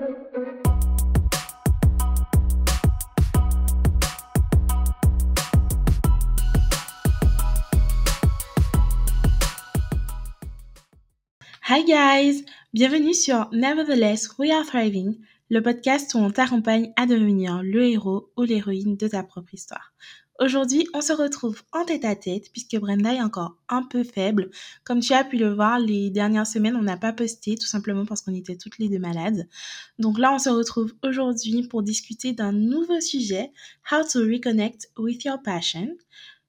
Hi guys, bienvenue sur Nevertheless We Are Thriving, le podcast où on t'accompagne à devenir le héros ou l'héroïne de ta propre histoire. Aujourd'hui, on se retrouve en tête à tête puisque Brenda est encore un peu faible. Comme tu as pu le voir, les dernières semaines, on n'a pas posté tout simplement parce qu'on était toutes les deux malades. Donc là, on se retrouve aujourd'hui pour discuter d'un nouveau sujet, How to Reconnect with Your Passion.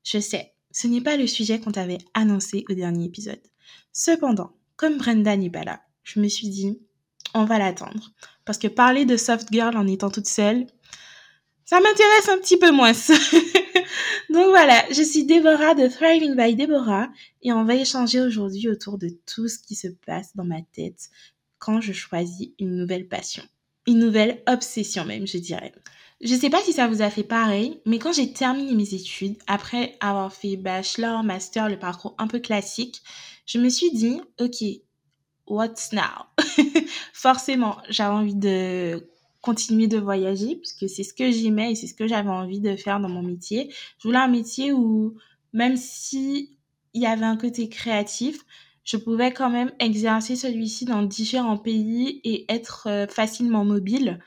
Je sais, ce n'est pas le sujet qu'on t'avait annoncé au dernier épisode. Cependant, comme Brenda n'est pas là, je me suis dit, on va l'attendre. Parce que parler de soft girl en étant toute seule, ça m'intéresse un petit peu moins. Donc voilà, je suis Déborah de Thriving by Déborah et on va échanger aujourd'hui autour de tout ce qui se passe dans ma tête quand je choisis une nouvelle passion. Une nouvelle obsession même, je dirais. Je sais pas si ça vous a fait pareil, mais quand j'ai terminé mes études, après avoir fait bachelor, master, le parcours un peu classique, je me suis dit, ok, what's now? Forcément, j'avais envie de continuer de voyager puisque c'est ce que j'aimais et c'est ce que j'avais envie de faire dans mon métier. Je voulais un métier où même si il y avait un côté créatif, je pouvais quand même exercer celui-ci dans différents pays et être euh, facilement mobile.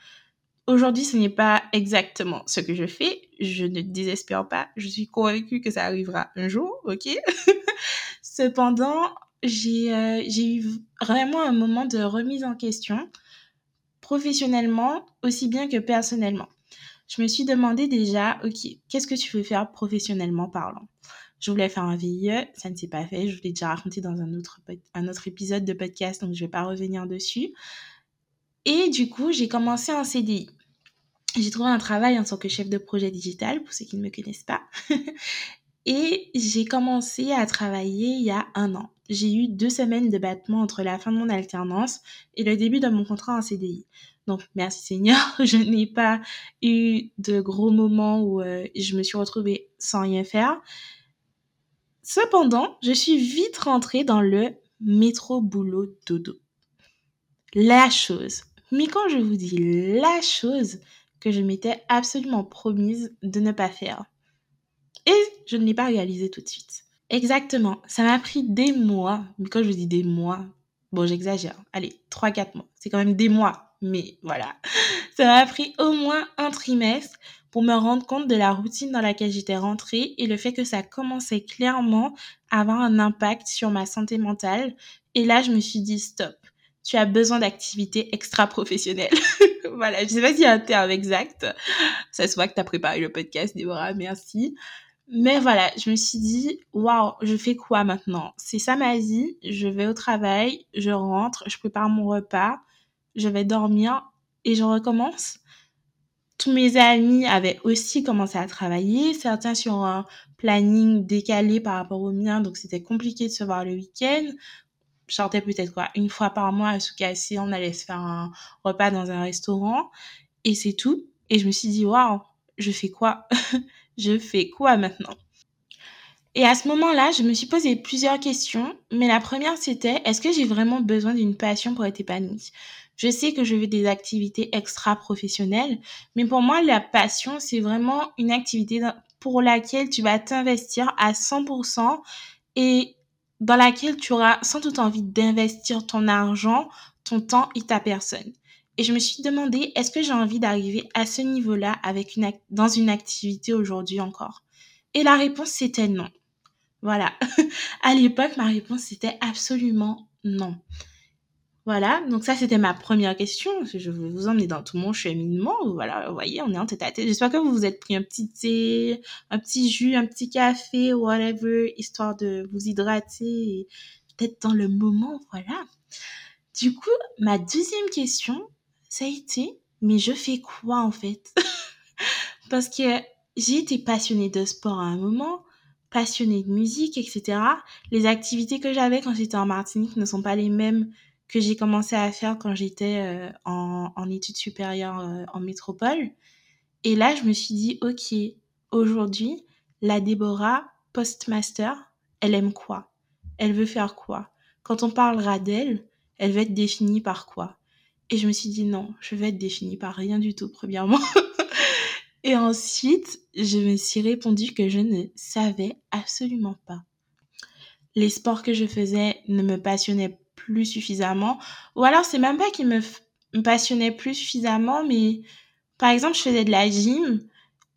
Aujourd'hui, ce n'est pas exactement ce que je fais. Je ne désespère pas. Je suis convaincue que ça arrivera un jour, ok? Cependant, j'ai euh, j'ai eu vraiment un moment de remise en question, professionnellement aussi bien que personnellement. Je me suis demandé déjà, ok, qu'est-ce que tu veux faire professionnellement parlant? Je voulais faire un VIE, ça ne s'est pas fait. Je vous l'ai déjà raconté dans un autre, un autre épisode de podcast, donc je ne vais pas revenir dessus. Et du coup, j'ai commencé un CDI. J'ai trouvé un travail en tant que chef de projet digital, pour ceux qui ne me connaissent pas. et j'ai commencé à travailler il y a un an. J'ai eu deux semaines de battement entre la fin de mon alternance et le début de mon contrat en CDI. Donc, merci Seigneur, je n'ai pas eu de gros moments où euh, je me suis retrouvée sans rien faire. Cependant, je suis vite rentrée dans le métro boulot dodo. La chose mais quand je vous dis la chose que je m'étais absolument promise de ne pas faire. Et je ne l'ai pas réalisé tout de suite. Exactement. Ça m'a pris des mois. Mais quand je dis des mois, bon, j'exagère. Allez, 3-4 mois. C'est quand même des mois. Mais voilà. Ça m'a pris au moins un trimestre pour me rendre compte de la routine dans laquelle j'étais rentrée et le fait que ça commençait clairement à avoir un impact sur ma santé mentale. Et là, je me suis dit stop tu as besoin d'activités extra-professionnelles. voilà, je sais pas s'il y a un terme exact. Ça se voit que tu as préparé le podcast, Déborah, merci. Mais voilà, je me suis dit, waouh, je fais quoi maintenant? C'est ça ma vie, je vais au travail, je rentre, je prépare mon repas, je vais dormir et je recommence. Tous mes amis avaient aussi commencé à travailler, certains sur un planning décalé par rapport au mien, donc c'était compliqué de se voir le week-end je sortais peut-être quoi une fois par mois à Soukassi, on allait se faire un repas dans un restaurant et c'est tout. Et je me suis dit waouh, je fais quoi? Je fais quoi maintenant? Et à ce moment-là, je me suis posé plusieurs questions, mais la première c'était est-ce que j'ai vraiment besoin d'une passion pour être épanouie? Je sais que je veux des activités extra-professionnelles, mais pour moi la passion c'est vraiment une activité pour laquelle tu vas t'investir à 100% et dans laquelle tu auras sans doute envie d'investir ton argent, ton temps et ta personne. Et je me suis demandé, est-ce que j'ai envie d'arriver à ce niveau-là avec une dans une activité aujourd'hui encore? Et la réponse c'était non. Voilà. à l'époque, ma réponse c'était absolument non. Voilà, donc ça c'était ma première question. Je vais vous emmener dans tout mon cheminement. Voilà, vous voyez, on est en tête à tête. J'espère que vous vous êtes pris un petit thé, un petit jus, un petit café, whatever, histoire de vous hydrater peut-être dans le moment. Voilà. Du coup, ma deuxième question, ça a été, mais je fais quoi en fait? Parce que j'ai été passionnée de sport à un moment, passionnée de musique, etc. Les activités que j'avais quand j'étais en Martinique ne sont pas les mêmes que j'ai commencé à faire quand j'étais euh, en, études supérieures euh, en métropole. Et là, je me suis dit, ok, aujourd'hui, la Déborah postmaster, elle aime quoi? Elle veut faire quoi? Quand on parlera d'elle, elle va être définie par quoi? Et je me suis dit non, je vais être définie par rien du tout, premièrement. et ensuite, je me suis répondu que je ne savais absolument pas. Les sports que je faisais ne me passionnaient plus suffisamment. Ou alors, c'est même pas qu'ils me, passionnaient plus suffisamment, mais par exemple, je faisais de la gym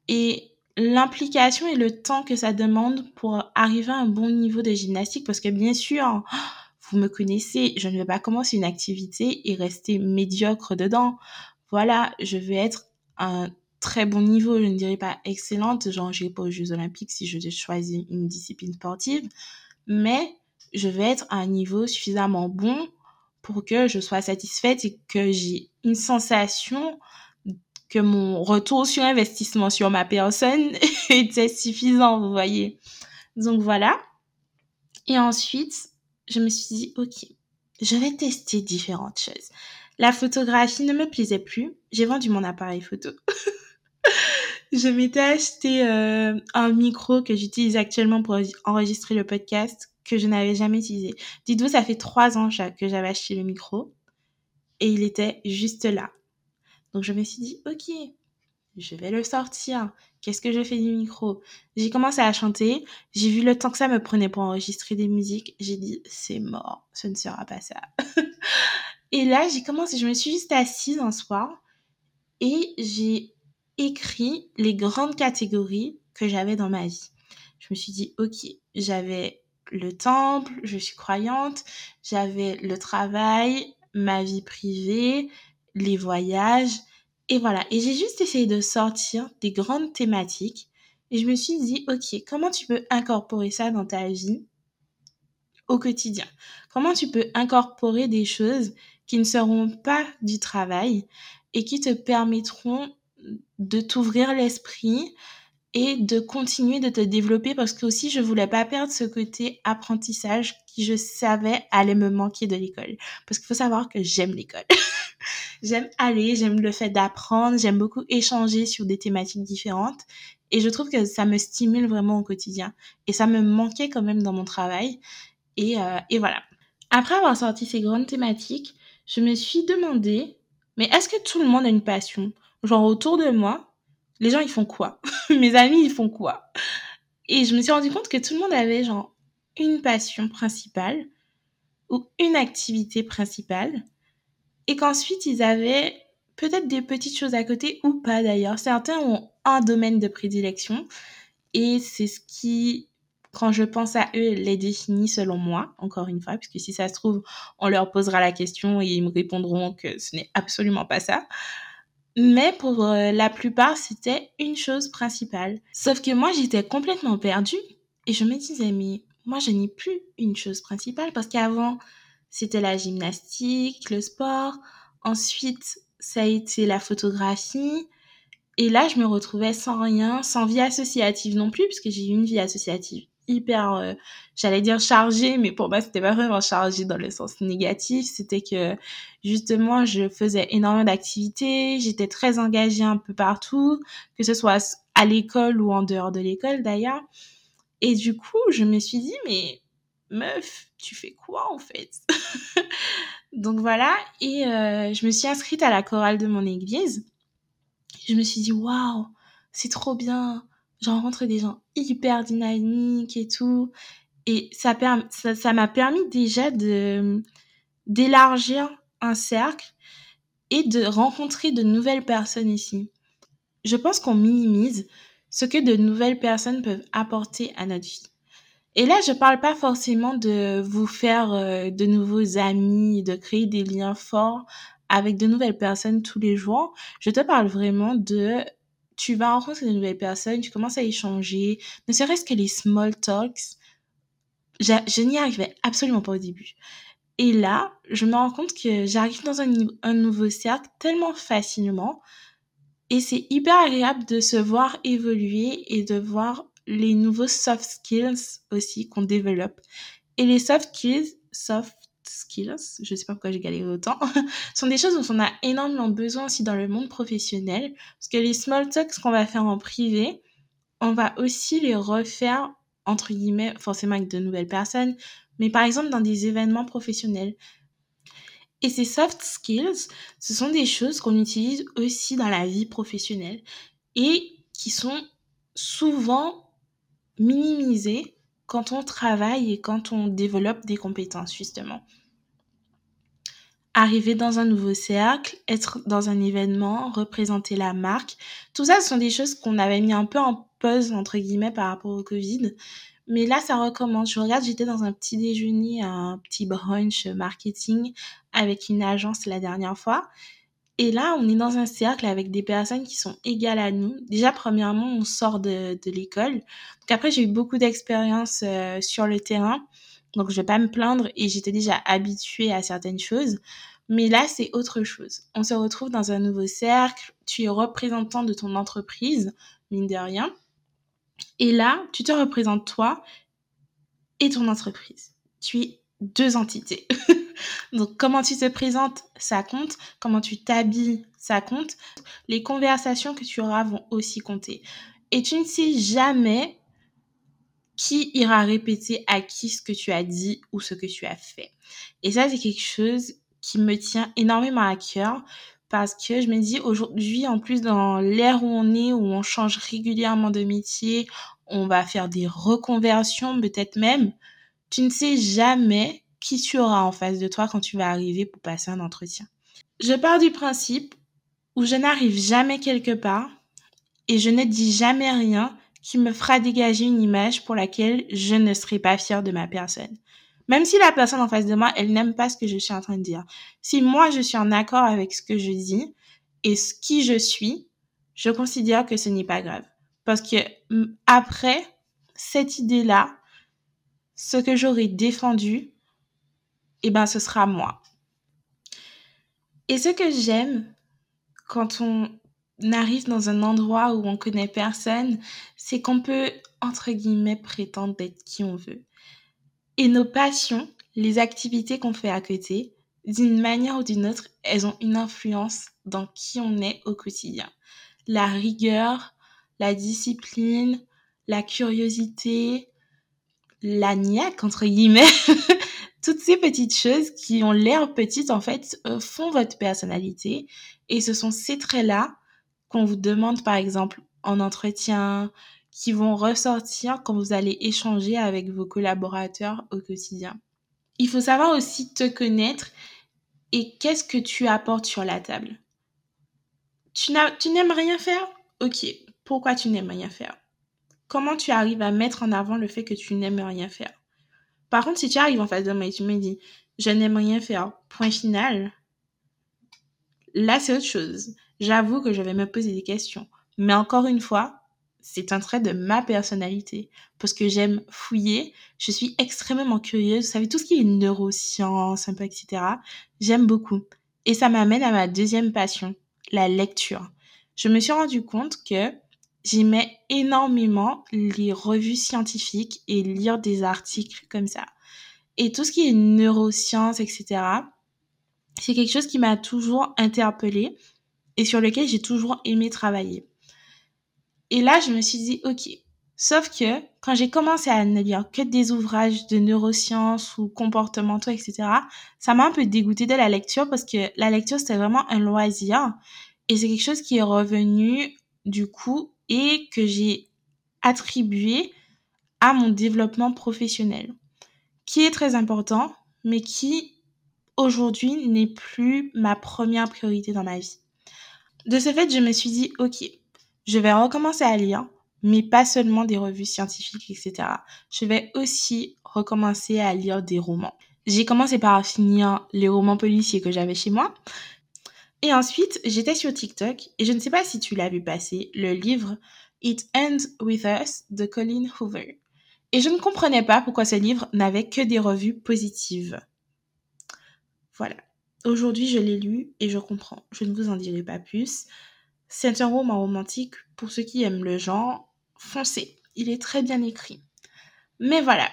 et l'implication et le temps que ça demande pour arriver à un bon niveau de gymnastique, parce que bien sûr, vous me connaissez, je ne vais pas commencer une activité et rester médiocre dedans. Voilà, je veux être un très bon niveau, je ne dirais pas excellente, genre je pas aux Jeux Olympiques si je choisis une discipline sportive, mais je vais être à un niveau suffisamment bon pour que je sois satisfaite et que j'ai une sensation que mon retour sur investissement sur ma personne était suffisant, vous voyez. Donc voilà. Et ensuite, je me suis dit, ok, je vais tester différentes choses. La photographie ne me plaisait plus. J'ai vendu mon appareil photo. je m'étais acheté euh, un micro que j'utilise actuellement pour enregistrer le podcast que je n'avais jamais utilisé. Dites-vous, ça fait trois ans que j'avais acheté le micro et il était juste là. Donc je me suis dit, ok, je vais le sortir. Qu'est-ce que je fais du micro? J'ai commencé à chanter. J'ai vu le temps que ça me prenait pour enregistrer des musiques. J'ai dit, c'est mort, ce ne sera pas ça. et là, j'ai commencé, je me suis juste assise un soir et j'ai écrit les grandes catégories que j'avais dans ma vie. Je me suis dit, ok, j'avais le temple, je suis croyante, j'avais le travail, ma vie privée, les voyages, et voilà. Et j'ai juste essayé de sortir des grandes thématiques. Et je me suis dit, OK, comment tu peux incorporer ça dans ta vie au quotidien? Comment tu peux incorporer des choses qui ne seront pas du travail et qui te permettront de t'ouvrir l'esprit et de continuer de te développer? Parce que aussi je voulais pas perdre ce côté apprentissage qui je savais allait me manquer de l'école parce qu'il faut savoir que j'aime l'école. j'aime aller, j'aime le fait d'apprendre, j'aime beaucoup échanger sur des thématiques différentes et je trouve que ça me stimule vraiment au quotidien et ça me manquait quand même dans mon travail et, euh, et voilà. Après avoir sorti ces grandes thématiques, je me suis demandé mais est-ce que tout le monde a une passion? Genre autour de moi, les gens ils font quoi? Mes amis ils font quoi? Et je me suis rendu compte que tout le monde avait genre une passion principale ou une activité principale et qu'ensuite ils avaient peut-être des petites choses à côté ou pas d'ailleurs. Certains ont un domaine de prédilection et c'est ce qui, quand je pense à eux, les définit selon moi, encore une fois, puisque si ça se trouve, on leur posera la question et ils me répondront que ce n'est absolument pas ça. Mais pour euh, la plupart, c'était une chose principale. Sauf que moi, j'étais complètement perdue et je me disais, mais moi, je n'ai plus une chose principale parce qu'avant, c'était la gymnastique, le sport. Ensuite, ça a été la photographie. Et là, je me retrouvais sans rien, sans vie associative non plus, puisque j'ai eu une vie associative hyper, euh, j'allais dire chargée, mais pour moi, c'était pas vraiment chargé dans le sens négatif. C'était que, justement, je faisais énormément d'activités, j'étais très engagée un peu partout, que ce soit à l'école ou en dehors de l'école d'ailleurs. Et du coup, je me suis dit, mais meuf, tu fais quoi en fait? Donc voilà, et euh, je me suis inscrite à la chorale de mon église. Je me suis dit, waouh, c'est trop bien. J'ai rencontré des gens hyper dynamiques et tout. Et ça m'a ça, permis déjà d'élargir un cercle et de rencontrer de nouvelles personnes ici. Je pense qu'on minimise ce que de nouvelles personnes peuvent apporter à notre vie. Et là, je parle pas forcément de vous faire euh, de nouveaux amis, de créer des liens forts avec de nouvelles personnes tous les jours. Je te parle vraiment de tu vas rencontrer de nouvelles personnes, tu commences à échanger, ne serait-ce que les small talks. Je, n'y arrivais absolument pas au début. Et là, je me rends compte que j'arrive dans un nouveau cercle tellement facilement. Et c'est hyper agréable de se voir évoluer et de voir les nouveaux soft skills aussi qu'on développe. Et les soft skills, soft skills, je sais pas pourquoi j'ai galéré autant, sont des choses dont on a énormément besoin aussi dans le monde professionnel. Parce que les small talks qu'on va faire en privé, on va aussi les refaire, entre guillemets, forcément avec de nouvelles personnes, mais par exemple dans des événements professionnels. Et ces soft skills, ce sont des choses qu'on utilise aussi dans la vie professionnelle et qui sont souvent minimisées quand on travaille et quand on développe des compétences, justement. Arriver dans un nouveau cercle, être dans un événement, représenter la marque, tout ça, ce sont des choses qu'on avait mis un peu en pause, entre guillemets, par rapport au Covid. Mais là, ça recommence. Je regarde, j'étais dans un petit déjeuner, un petit brunch marketing avec une agence la dernière fois. Et là, on est dans un cercle avec des personnes qui sont égales à nous. Déjà, premièrement, on sort de, l'école. Donc après, j'ai eu beaucoup d'expérience euh, sur le terrain. Donc, je vais pas me plaindre et j'étais déjà habituée à certaines choses. Mais là, c'est autre chose. On se retrouve dans un nouveau cercle. Tu es représentant de ton entreprise, mine de rien. Et là, tu te représentes toi et ton entreprise. Tu es deux entités. Donc, comment tu te présentes, ça compte. Comment tu t'habilles, ça compte. Les conversations que tu auras vont aussi compter. Et tu ne sais jamais qui ira répéter à qui ce que tu as dit ou ce que tu as fait. Et ça, c'est quelque chose qui me tient énormément à cœur parce que je me dis aujourd'hui, en plus dans l'ère où on est, où on change régulièrement de métier, on va faire des reconversions peut-être même, tu ne sais jamais qui tu auras en face de toi quand tu vas arriver pour passer un entretien. Je pars du principe où je n'arrive jamais quelque part et je ne dis jamais rien qui me fera dégager une image pour laquelle je ne serai pas fière de ma personne. Même si la personne en face de moi, elle n'aime pas ce que je suis en train de dire. Si moi, je suis en accord avec ce que je dis et ce qui je suis, je considère que ce n'est pas grave. Parce que après cette idée-là, ce que j'aurais défendu, eh ben, ce sera moi. Et ce que j'aime quand on arrive dans un endroit où on connaît personne, c'est qu'on peut, entre guillemets, prétendre d'être qui on veut. Et nos passions, les activités qu'on fait à côté, d'une manière ou d'une autre, elles ont une influence dans qui on est au quotidien. La rigueur, la discipline, la curiosité, la niaque, entre guillemets, toutes ces petites choses qui ont l'air petites, en fait, euh, font votre personnalité. Et ce sont ces traits-là qu'on vous demande, par exemple, en entretien, qui vont ressortir quand vous allez échanger avec vos collaborateurs au quotidien. Il faut savoir aussi te connaître et qu'est-ce que tu apportes sur la table. Tu n'aimes rien faire? Ok, pourquoi tu n'aimes rien faire? Comment tu arrives à mettre en avant le fait que tu n'aimes rien faire? Par contre, si tu arrives en face de moi et tu me dis, je n'aime rien faire, point final, là, c'est autre chose. J'avoue que je vais me poser des questions. Mais encore une fois, c'est un trait de ma personnalité. Parce que j'aime fouiller, je suis extrêmement curieuse. Vous savez, tout ce qui est neurosciences, un peu, etc. J'aime beaucoup. Et ça m'amène à ma deuxième passion, la lecture. Je me suis rendu compte que j'aimais énormément les revues scientifiques et lire des articles comme ça. Et tout ce qui est neurosciences, etc., c'est quelque chose qui m'a toujours interpellée et sur lequel j'ai toujours aimé travailler. Et là, je me suis dit, ok. Sauf que quand j'ai commencé à ne lire que des ouvrages de neurosciences ou comportementaux, etc., ça m'a un peu dégoûté de la lecture parce que la lecture, c'était vraiment un loisir. Et c'est quelque chose qui est revenu, du coup, et que j'ai attribué à mon développement professionnel, qui est très important, mais qui aujourd'hui n'est plus ma première priorité dans ma vie. De ce fait, je me suis dit, ok, je vais recommencer à lire, mais pas seulement des revues scientifiques, etc. Je vais aussi recommencer à lire des romans. J'ai commencé par finir les romans policiers que j'avais chez moi, et ensuite, j'étais sur TikTok et je ne sais pas si tu l'as vu passer, le livre It Ends With Us de Colin Hoover. Et je ne comprenais pas pourquoi ce livre n'avait que des revues positives. Voilà. Aujourd'hui, je l'ai lu et je comprends. Je ne vous en dirai pas plus. C'est un roman romantique pour ceux qui aiment le genre. Foncez. Il est très bien écrit. Mais voilà.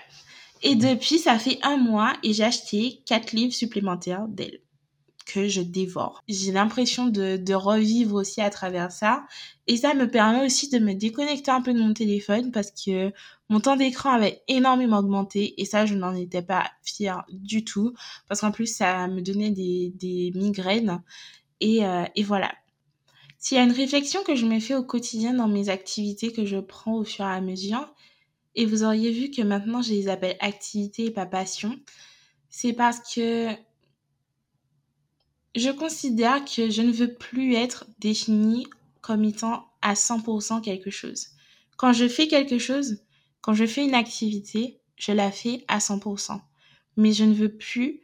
Et depuis, ça fait un mois et j'ai acheté quatre livres supplémentaires d'elle. Que je dévore. J'ai l'impression de, de revivre aussi à travers ça. Et ça me permet aussi de me déconnecter un peu de mon téléphone parce que mon temps d'écran avait énormément augmenté et ça, je n'en étais pas fière du tout parce qu'en plus, ça me donnait des, des migraines. Et, euh, et voilà. S'il y a une réflexion que je me fais au quotidien dans mes activités que je prends au fur et à mesure, et vous auriez vu que maintenant je les appelle activités et pas passion, c'est parce que je considère que je ne veux plus être définie comme étant à 100% quelque chose. Quand je fais quelque chose, quand je fais une activité, je la fais à 100%. Mais je ne veux plus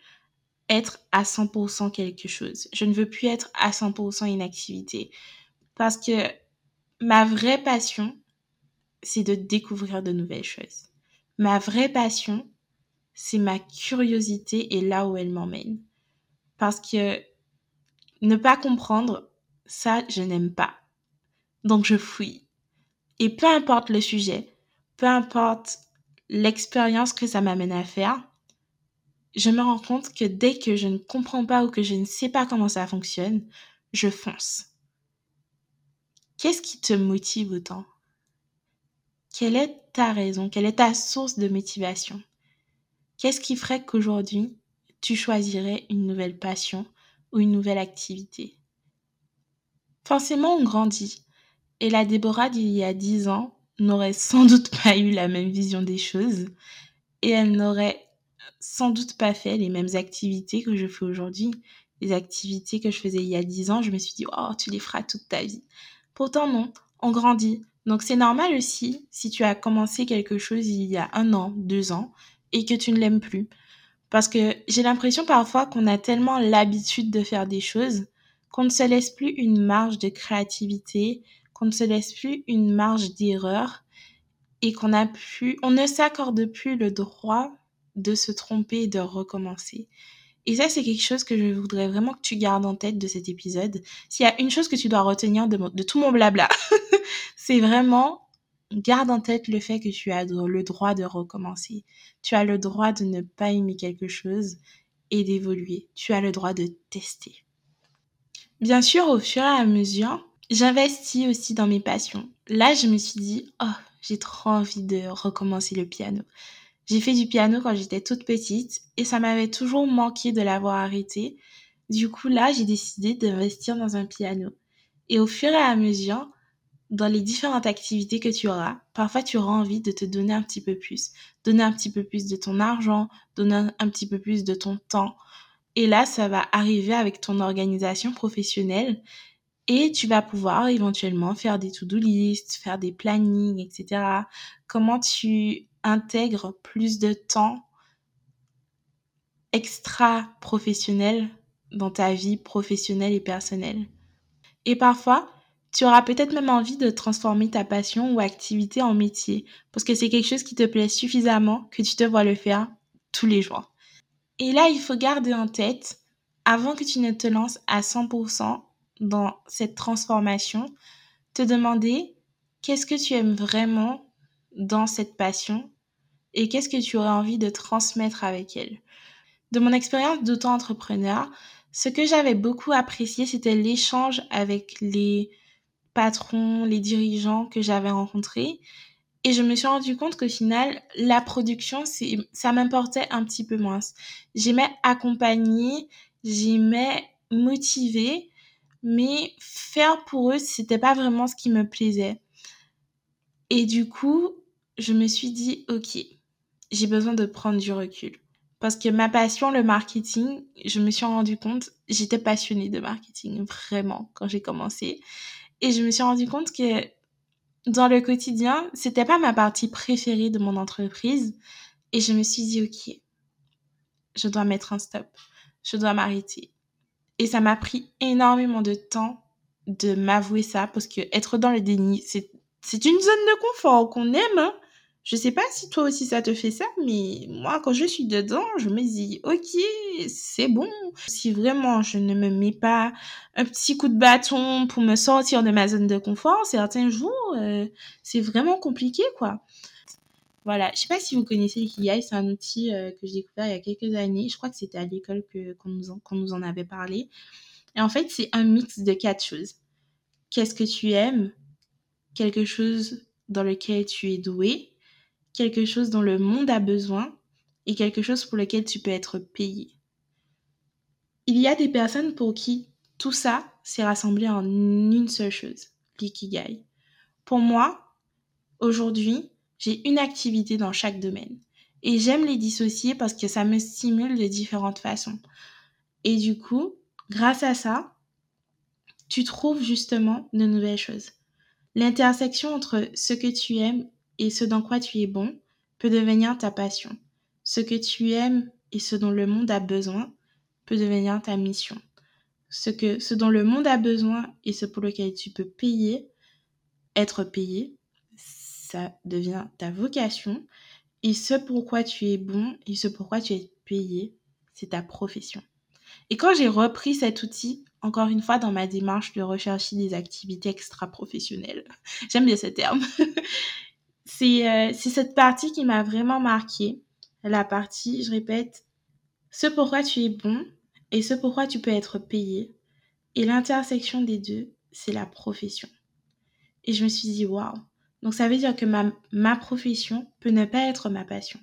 être à 100% quelque chose. Je ne veux plus être à 100% une activité. Parce que ma vraie passion, c'est de découvrir de nouvelles choses. Ma vraie passion, c'est ma curiosité et là où elle m'emmène. Parce que ne pas comprendre, ça, je n'aime pas. Donc je fouille. Et peu importe le sujet, peu importe l'expérience que ça m'amène à faire, je me rends compte que dès que je ne comprends pas ou que je ne sais pas comment ça fonctionne, je fonce. Qu'est-ce qui te motive autant? Quelle est ta raison? Quelle est ta source de motivation? Qu'est-ce qui ferait qu'aujourd'hui, tu choisirais une nouvelle passion? Ou une nouvelle activité Forcément, on grandit. Et la Déborah d'il y a dix ans n'aurait sans doute pas eu la même vision des choses et elle n'aurait sans doute pas fait les mêmes activités que je fais aujourd'hui. Les activités que je faisais il y a dix ans, je me suis dit, oh, tu les feras toute ta vie. Pourtant, non, on grandit. Donc, c'est normal aussi si tu as commencé quelque chose il y a un an, deux ans, et que tu ne l'aimes plus. Parce que j'ai l'impression parfois qu'on a tellement l'habitude de faire des choses qu'on ne se laisse plus une marge de créativité, qu'on ne se laisse plus une marge d'erreur et qu'on a plus, on ne s'accorde plus le droit de se tromper et de recommencer. Et ça, c'est quelque chose que je voudrais vraiment que tu gardes en tête de cet épisode. S'il y a une chose que tu dois retenir de, de tout mon blabla, c'est vraiment garde en tête le fait que tu as le droit de recommencer. Tu as le droit de ne pas aimer quelque chose et d'évoluer. Tu as le droit de tester. Bien sûr, au fur et à mesure, j'investis aussi dans mes passions. Là, je me suis dit, oh, j'ai trop envie de recommencer le piano. J'ai fait du piano quand j'étais toute petite et ça m'avait toujours manqué de l'avoir arrêté. Du coup, là, j'ai décidé d'investir dans un piano. Et au fur et à mesure, dans les différentes activités que tu auras, parfois tu auras envie de te donner un petit peu plus, donner un petit peu plus de ton argent, donner un petit peu plus de ton temps. Et là, ça va arriver avec ton organisation professionnelle et tu vas pouvoir éventuellement faire des to-do list, faire des plannings, etc. Comment tu intègres plus de temps extra professionnel dans ta vie professionnelle et personnelle? Et parfois, tu auras peut-être même envie de transformer ta passion ou activité en métier parce que c'est quelque chose qui te plaît suffisamment que tu te vois le faire tous les jours. Et là, il faut garder en tête, avant que tu ne te lances à 100%, dans cette transformation, te demander qu'est-ce que tu aimes vraiment dans cette passion et qu'est-ce que tu aurais envie de transmettre avec elle. De mon expérience d'auto-entrepreneur, ce que j'avais beaucoup apprécié, c'était l'échange avec les patrons, les dirigeants que j'avais rencontrés. Et je me suis rendu compte qu'au final, la production, ça m'importait un petit peu moins. J'aimais accompagner, j'aimais motiver, mais faire pour eux, c'était pas vraiment ce qui me plaisait. Et du coup, je me suis dit, ok, j'ai besoin de prendre du recul. Parce que ma passion, le marketing, je me suis rendu compte, j'étais passionnée de marketing, vraiment, quand j'ai commencé. Et je me suis rendu compte que dans le quotidien, c'était pas ma partie préférée de mon entreprise. Et je me suis dit, ok, je dois mettre un stop. Je dois m'arrêter. Et ça m'a pris énormément de temps de m'avouer ça parce que être dans le déni, c'est, une zone de confort qu'on aime. Hein. Je sais pas si toi aussi ça te fait ça, mais moi quand je suis dedans, je me dis ok, c'est bon. Si vraiment je ne me mets pas un petit coup de bâton pour me sortir de ma zone de confort, certains jours, euh, c'est vraiment compliqué quoi. Voilà, je sais pas si vous connaissez l'ikigai, c'est un outil euh, que j'ai découvert il y a quelques années. Je crois que c'était à l'école qu'on, nous qu'on nous en avait parlé. Et en fait, c'est un mix de quatre choses. Qu'est-ce que tu aimes? Quelque chose dans lequel tu es doué Quelque chose dont le monde a besoin Et quelque chose pour lequel tu peux être payé. Il y a des personnes pour qui tout ça s'est rassemblé en une seule chose, l'ikigai. Pour moi, aujourd'hui, j'ai une activité dans chaque domaine. Et j'aime les dissocier parce que ça me stimule de différentes façons. Et du coup, grâce à ça, tu trouves justement de nouvelles choses. L'intersection entre ce que tu aimes et ce dans quoi tu es bon peut devenir ta passion. Ce que tu aimes et ce dont le monde a besoin peut devenir ta mission. Ce, que, ce dont le monde a besoin et ce pour lequel tu peux payer, être payé, ça devient ta vocation. Et ce pourquoi tu es bon et ce pourquoi tu es payé, c'est ta profession. Et quand j'ai repris cet outil, encore une fois, dans ma démarche de rechercher des activités extra-professionnelles, j'aime bien ce terme, c'est euh, cette partie qui m'a vraiment marquée. La partie, je répète, ce pourquoi tu es bon et ce pourquoi tu peux être payé. Et l'intersection des deux, c'est la profession. Et je me suis dit, waouh, donc ça veut dire que ma, ma profession peut ne pas être ma passion.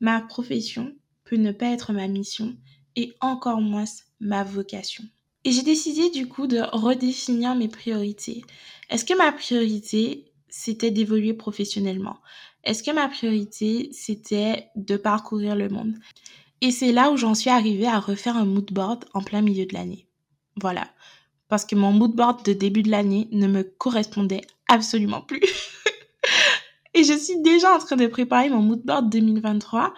Ma profession peut ne pas être ma mission et encore moins ma vocation. Et j'ai décidé du coup de redéfinir mes priorités. Est-ce que ma priorité, c'était d'évoluer professionnellement Est-ce que ma priorité, c'était de parcourir le monde? Et c'est là où j'en suis arrivée à refaire un mood board en plein milieu de l'année. Voilà. Parce que mon mood board de début de l'année ne me correspondait absolument plus. Et je suis déjà en train de préparer mon mood board 2023.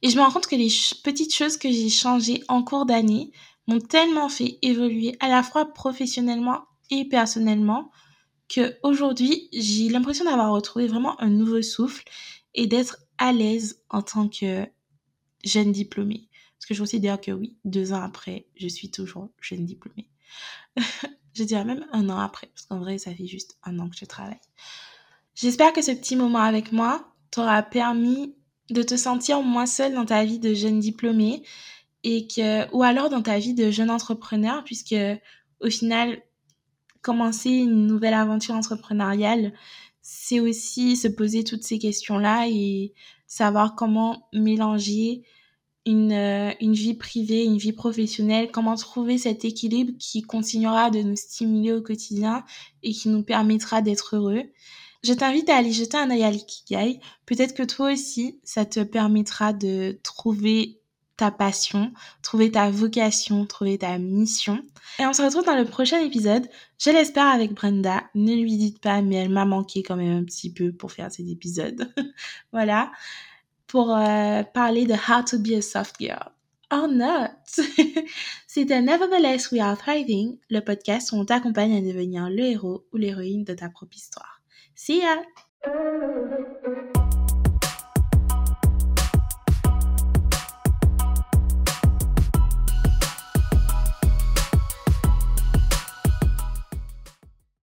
Et je me rends compte que les petites choses que j'ai changées en cours d'année m'ont tellement fait évoluer à la fois professionnellement et personnellement que aujourd'hui j'ai l'impression d'avoir retrouvé vraiment un nouveau souffle et d'être à l'aise en tant que jeune diplômée. Parce que je considère que oui, deux ans après, je suis toujours jeune diplômée. je dirais même un an après, parce qu'en vrai, ça fait juste un an que je travaille. J'espère que ce petit moment avec moi t'aura permis de te sentir moins seule dans ta vie de jeune diplômée et que, ou alors dans ta vie de jeune entrepreneur, puisque au final, commencer une nouvelle aventure entrepreneuriale, c'est aussi se poser toutes ces questions-là et savoir comment mélanger une, euh, une vie privée, une vie professionnelle, comment trouver cet équilibre qui continuera de nous stimuler au quotidien et qui nous permettra d'être heureux. Je t'invite à aller jeter un œil à l'ikigai. Peut-être que toi aussi, ça te permettra de trouver ta passion, trouver ta vocation, trouver ta mission. Et on se retrouve dans le prochain épisode. Je l'espère avec Brenda. Ne lui dites pas, mais elle m'a manqué quand même un petit peu pour faire cet épisode. voilà. Pour euh, parler de How to be a soft girl. Or not. C'était Nevertheless We Are Thriving, le podcast où on t'accompagne à devenir le héros ou l'héroïne de ta propre histoire. See ya!